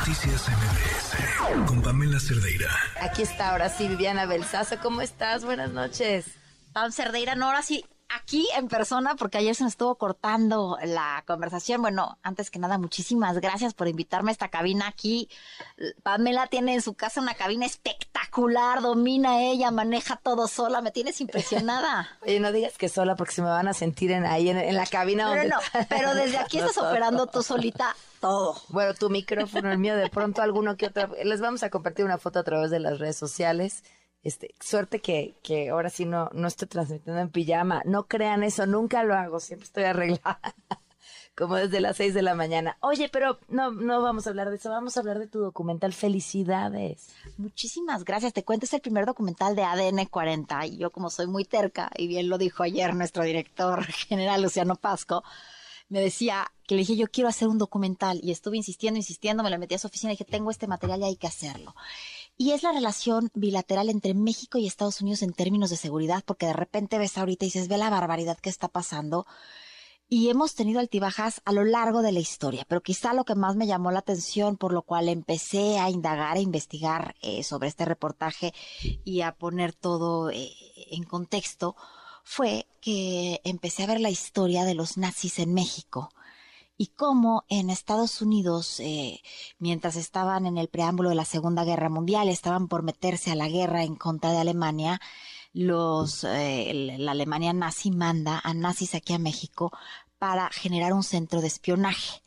Noticias MBS con Pamela Cerdeira. Aquí está ahora sí Viviana Belsaza. ¿Cómo estás? Buenas noches. Pam Cerdeira, no, ahora sí, aquí en persona, porque ayer se nos estuvo cortando la conversación. Bueno, antes que nada, muchísimas gracias por invitarme a esta cabina aquí. Pamela tiene en su casa una cabina espectacular, domina ella, maneja todo sola, me tienes impresionada. Oye, no digas que sola porque se me van a sentir en, ahí en, la cabina. Pero no, pero desde aquí estás operando tú solita todo. Bueno, tu micrófono, el mío, de pronto alguno que otro. Les vamos a compartir una foto a través de las redes sociales este, suerte que, que ahora sí no, no estoy transmitiendo en pijama. No crean eso, nunca lo hago, siempre estoy arreglada. Como desde las 6 de la mañana. Oye, pero no, no vamos a hablar de eso, vamos a hablar de tu documental. Felicidades. Muchísimas gracias. Te cuento, es el primer documental de ADN 40. Y yo, como soy muy terca, y bien lo dijo ayer nuestro director general, Luciano Pasco, me decía que le dije, yo quiero hacer un documental. Y estuve insistiendo, insistiendo, me lo metí a su oficina y dije, tengo este material y hay que hacerlo y es la relación bilateral entre México y Estados Unidos en términos de seguridad, porque de repente ves ahorita y dices, ve la barbaridad que está pasando. Y hemos tenido altibajas a lo largo de la historia, pero quizá lo que más me llamó la atención, por lo cual empecé a indagar, a investigar eh, sobre este reportaje y a poner todo eh, en contexto, fue que empecé a ver la historia de los nazis en México y cómo en Estados Unidos, eh, mientras estaban en el preámbulo de la Segunda Guerra Mundial, estaban por meterse a la guerra en contra de Alemania, los, eh, la Alemania nazi manda a nazis aquí a México para generar un centro de espionaje.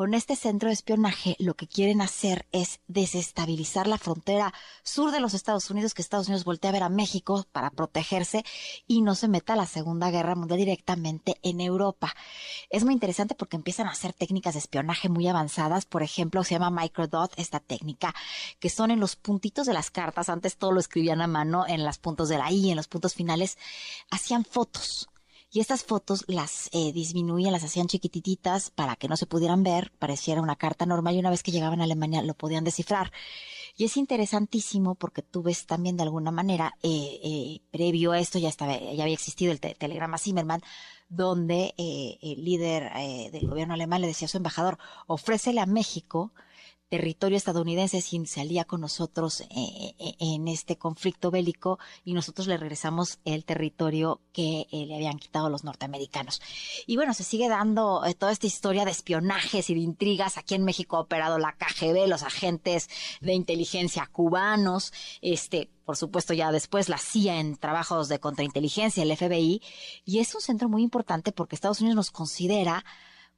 Con este centro de espionaje lo que quieren hacer es desestabilizar la frontera sur de los Estados Unidos, que Estados Unidos voltea a ver a México para protegerse y no se meta a la Segunda Guerra Mundial directamente en Europa. Es muy interesante porque empiezan a hacer técnicas de espionaje muy avanzadas, por ejemplo, se llama microdot esta técnica, que son en los puntitos de las cartas, antes todo lo escribían a mano en los puntos de la I, en los puntos finales, hacían fotos y estas fotos las eh, disminuían, las hacían chiquititas para que no se pudieran ver, pareciera una carta normal y una vez que llegaban a Alemania lo podían descifrar. Y es interesantísimo porque tú ves también de alguna manera, eh, eh, previo a esto ya, estaba, ya había existido el telegrama Zimmerman, donde el líder del gobierno alemán le decía a su embajador, ofrécele a México territorio estadounidense sin salía con nosotros eh, eh, en este conflicto bélico y nosotros le regresamos el territorio que eh, le habían quitado los norteamericanos. Y bueno, se sigue dando toda esta historia de espionajes y de intrigas. Aquí en México ha operado la KGB, los agentes de inteligencia cubanos, este, por supuesto ya después la CIA en trabajos de contrainteligencia, el FBI, y es un centro muy importante porque Estados Unidos nos considera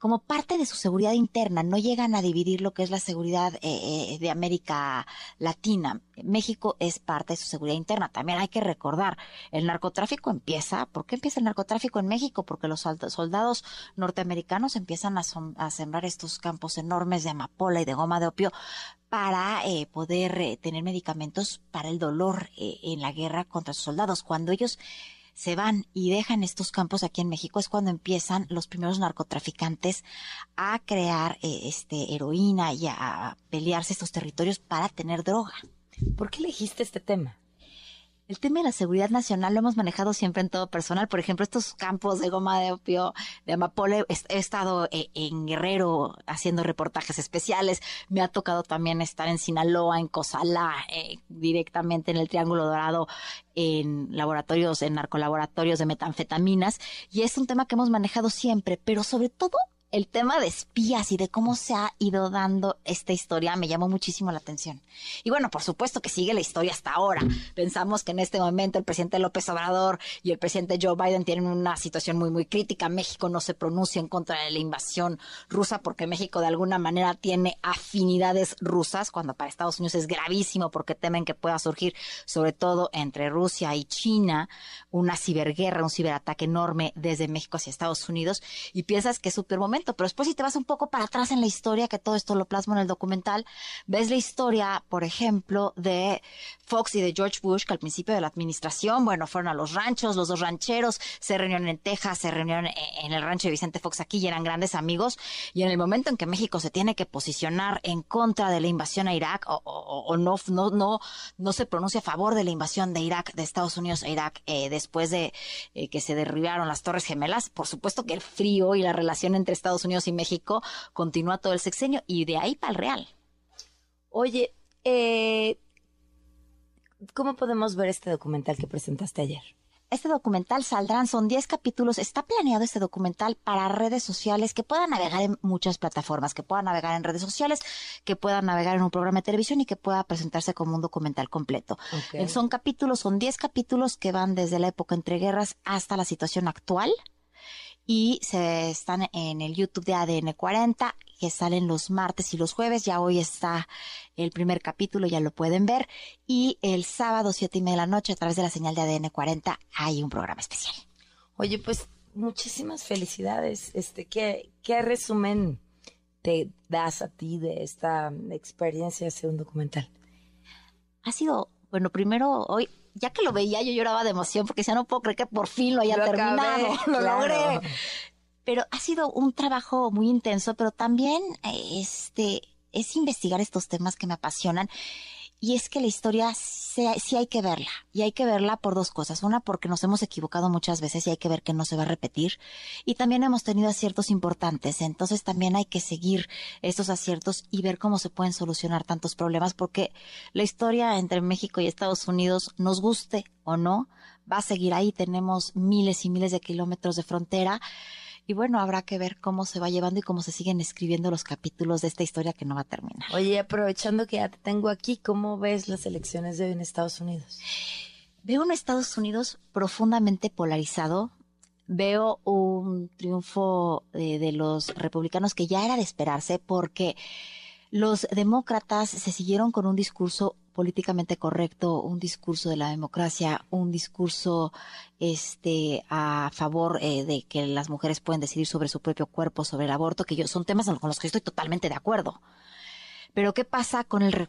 como parte de su seguridad interna. No llegan a dividir lo que es la seguridad eh, eh, de América Latina. México es parte de su seguridad interna. También hay que recordar, el narcotráfico empieza. ¿Por qué empieza el narcotráfico en México? Porque los soldados norteamericanos empiezan a, sembrar estos campos enormes de amapola y de goma de opio para eh, poder tener medicamentos para el dolor en la guerra contra sus soldados. Cuando ellos se van y dejan estos campos aquí en México es cuando empiezan los primeros narcotraficantes a crear eh, este heroína y a pelearse estos territorios para tener droga. ¿Por qué elegiste este tema? El tema de la seguridad nacional lo hemos manejado siempre en todo personal. Por ejemplo, estos campos de goma de opio, de amapola, he, estado eh, en Guerrero haciendo reportajes especiales. Me ha tocado también estar en Sinaloa, en Cozalá, eh, directamente en el Triángulo Dorado, en laboratorios, en narcolaboratorios de metanfetaminas. Y es un tema que hemos manejado siempre, pero sobre todo el tema de espías y de cómo se ha ido dando esta historia me llamó muchísimo la atención. Y bueno, por supuesto que sigue la historia hasta ahora. Pensamos que en este momento el presidente López Obrador y el presidente Joe Biden tienen una situación muy, muy crítica. México no se pronuncia en contra de la invasión rusa porque México de alguna manera tiene afinidades rusas, cuando para Estados Unidos es gravísimo porque temen que pueda surgir, sobre todo entre Rusia y China, una ciberguerra, un ciberataque enorme desde México hacia Estados Unidos. Y piensas que es súper momento pero después si te vas un poco para atrás en la historia, que todo esto lo plasmo en el documental, ves la historia, por ejemplo, de Fox y de George Bush, que al principio de la administración, bueno, fueron a los ranchos, los dos rancheros, se reunieron en Texas, se reunieron en el rancho de Vicente Fox aquí y eran grandes amigos, y en el momento en que México se tiene que posicionar en contra de la invasión a Irak, o, no, no, no, no se pronuncia a favor de la invasión de Irak, de Estados Unidos a Irak, eh, después de eh, que se derribaron las Torres Gemelas, por supuesto que el frío y la relación entre Estados Unidos y México continúa todo el sexenio y de ahí para el real. Oye, eh, ¿cómo podemos ver este documental que presentaste ayer? Este documental saldrán, son 10 capítulos. Está planeado este documental para redes sociales que puedan navegar en muchas plataformas, que puedan navegar en redes sociales, que puedan navegar en un programa de televisión y que pueda presentarse como un documental completo. Son capítulos, son 10 capítulos que van desde la época entre guerras hasta la situación actual y se están en el YouTube de ADN 40 que salen los martes y los jueves. Ya hoy está el primer capítulo, ya lo pueden ver. Y el sábado, siete y media de la noche, a través de la señal de ADN 40, hay un programa especial. Oye, pues muchísimas felicidades. Este, ¿qué, qué resumen te das a ti de esta experiencia de hacer un documental? Ha sido, bueno, primero hoy, ya que lo veía, yo lloraba de emoción porque ya no puedo creer que por fin lo haya Lo terminado. acabé, lo claro. logré. Pero ha sido un trabajo muy intenso, pero también eh, este es investigar estos temas que me apasionan. Y es que la historia sí, sí hay que verla. Y hay que verla por dos cosas. Una, porque nos hemos equivocado muchas veces y hay que ver que no se va a repetir. Y también hemos tenido aciertos importantes. Entonces también hay que seguir estos aciertos y ver cómo se pueden solucionar tantos problemas. Porque la historia entre México y Estados Unidos, nos guste o no, va a seguir ahí. Tenemos miles y miles de kilómetros de frontera. Y bueno, habrá que ver cómo se va llevando y cómo se siguen escribiendo los capítulos de esta historia que no va a terminar. Oye, aprovechando que ya te tengo aquí, ¿cómo ves las elecciones de hoy en Estados Unidos? Veo un Estados Unidos profundamente polarizado. Veo un triunfo de, de los republicanos que ya era de esperarse porque los demócratas se siguieron con un discurso políticamente correcto, un discurso de la democracia, un discurso este a favor eh, de que las mujeres pueden decidir sobre su propio cuerpo, sobre el aborto, que yo son temas con los que estoy totalmente de acuerdo. Pero ¿qué pasa con el,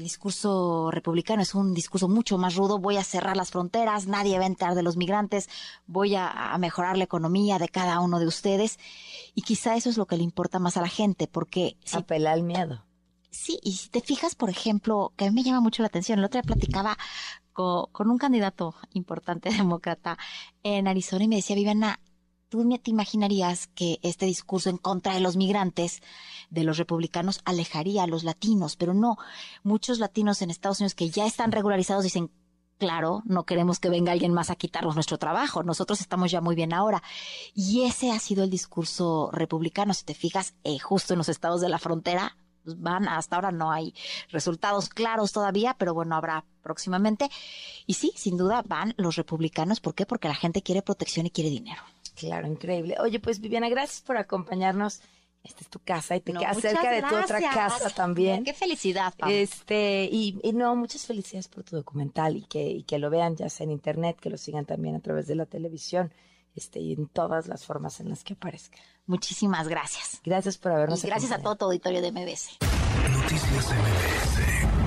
discurso republicano? Es un discurso mucho más rudo. Voy a cerrar las fronteras, nadie va a entrar de los migrantes, voy a, a mejorar la economía de cada uno de ustedes. Y quizá eso es lo que le importa más a la gente, porque si Apela al miedo. Sí, y si te fijas, por ejemplo, que a mí me llama mucho la atención, el otro día platicaba co- con, un candidato importante demócrata en Arizona y me decía, Viviana, ¿tú te imaginarías que este discurso en contra de los migrantes de los republicanos alejaría a los latinos? Pero no, muchos latinos en Estados Unidos que ya están regularizados dicen, claro, no queremos que venga alguien más a quitarnos nuestro trabajo, nosotros estamos ya muy bien ahora. Y ese ha sido el discurso republicano, si te fijas, eh, justo en los estados de la frontera, pues, van, hasta ahora no hay resultados claros todavía, pero bueno, habrá próximamente. Y sí, sin duda van los republicanos, ¿por qué? Porque la gente quiere protección y quiere dinero. Claro, increíble. Oye, pues Viviana, gracias por acompañarnos. Esta es tu casa y te No, cerca de tu otra casa también. Qué felicidad, Pam. Este, y, y no, muchas felicidades por tu documental y que, y que lo vean ya sea en internet, que lo sigan también a través de la televisión, este, y en todas las formas en las que aparezca. Muchísimas gracias. Gracias por habernos Y gracias a todo tu auditorio de MBS. Noticias MBS